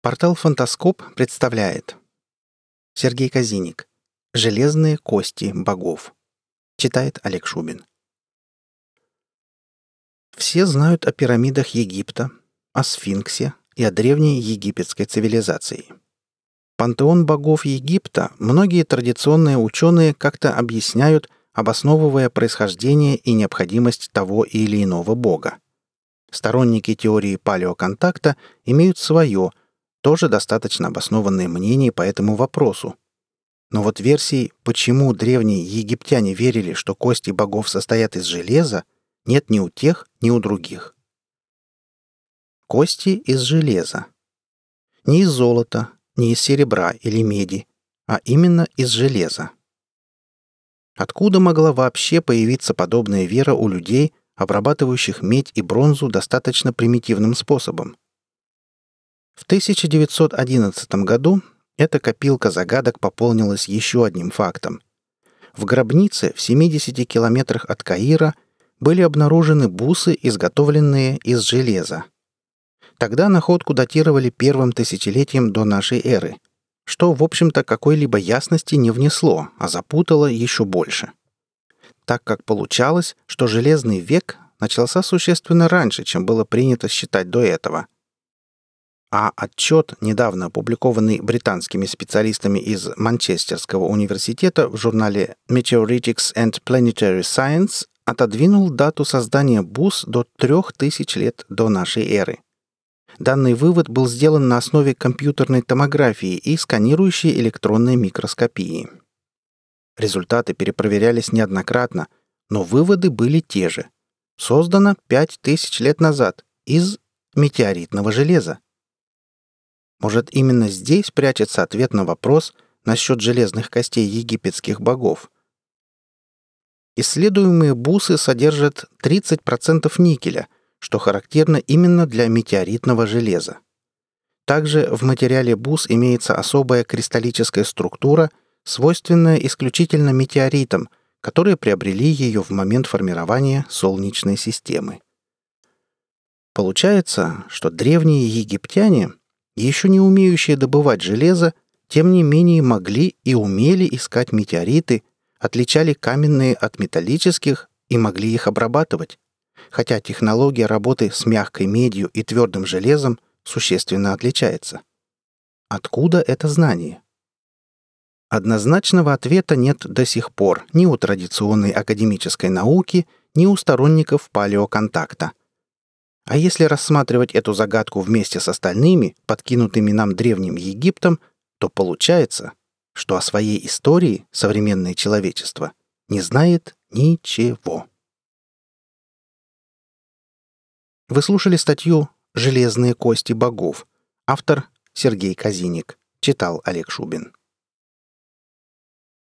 Портал «Фантаскоп» представляет Сергей Казиник «Железные кости богов» Читает Олег Шубин Все знают о пирамидах Египта, о сфинксе и о древней египетской цивилизации. Пантеон богов Египта многие традиционные ученые как-то объясняют, обосновывая происхождение и необходимость того или иного бога. Сторонники теории палеоконтакта имеют свое – тоже достаточно обоснованное мнение по этому вопросу. Но вот версии, почему древние египтяне верили, что кости богов состоят из железа, нет ни у тех, ни у других. Кости из железа. Не из золота, не из серебра или меди, а именно из железа. Откуда могла вообще появиться подобная вера у людей, обрабатывающих медь и бронзу достаточно примитивным способом? В 1911 году эта копилка загадок пополнилась еще одним фактом. В гробнице в 70 километрах от Каира были обнаружены бусы, изготовленные из железа. Тогда находку датировали первым тысячелетием до нашей эры, что, в общем-то, какой-либо ясности не внесло, а запутало еще больше. Так как получалось, что Железный век начался существенно раньше, чем было принято считать до этого – а отчет, недавно опубликованный британскими специалистами из Манчестерского университета в журнале Meteoritics and Planetary Science, отодвинул дату создания бус до 3000 лет до нашей эры. Данный вывод был сделан на основе компьютерной томографии и сканирующей электронной микроскопии. Результаты перепроверялись неоднократно, но выводы были те же. Создано 5000 лет назад из метеоритного железа. Может, именно здесь прячется ответ на вопрос насчет железных костей египетских богов? Исследуемые бусы содержат 30% никеля, что характерно именно для метеоритного железа. Также в материале бус имеется особая кристаллическая структура, свойственная исключительно метеоритам, которые приобрели ее в момент формирования Солнечной системы. Получается, что древние египтяне еще не умеющие добывать железо, тем не менее могли и умели искать метеориты, отличали каменные от металлических и могли их обрабатывать, хотя технология работы с мягкой медью и твердым железом существенно отличается. Откуда это знание? Однозначного ответа нет до сих пор ни у традиционной академической науки, ни у сторонников палеоконтакта. А если рассматривать эту загадку вместе с остальными, подкинутыми нам древним Египтом, то получается, что о своей истории современное человечество не знает ничего. Вы слушали статью «Железные кости богов». Автор Сергей Казиник. Читал Олег Шубин.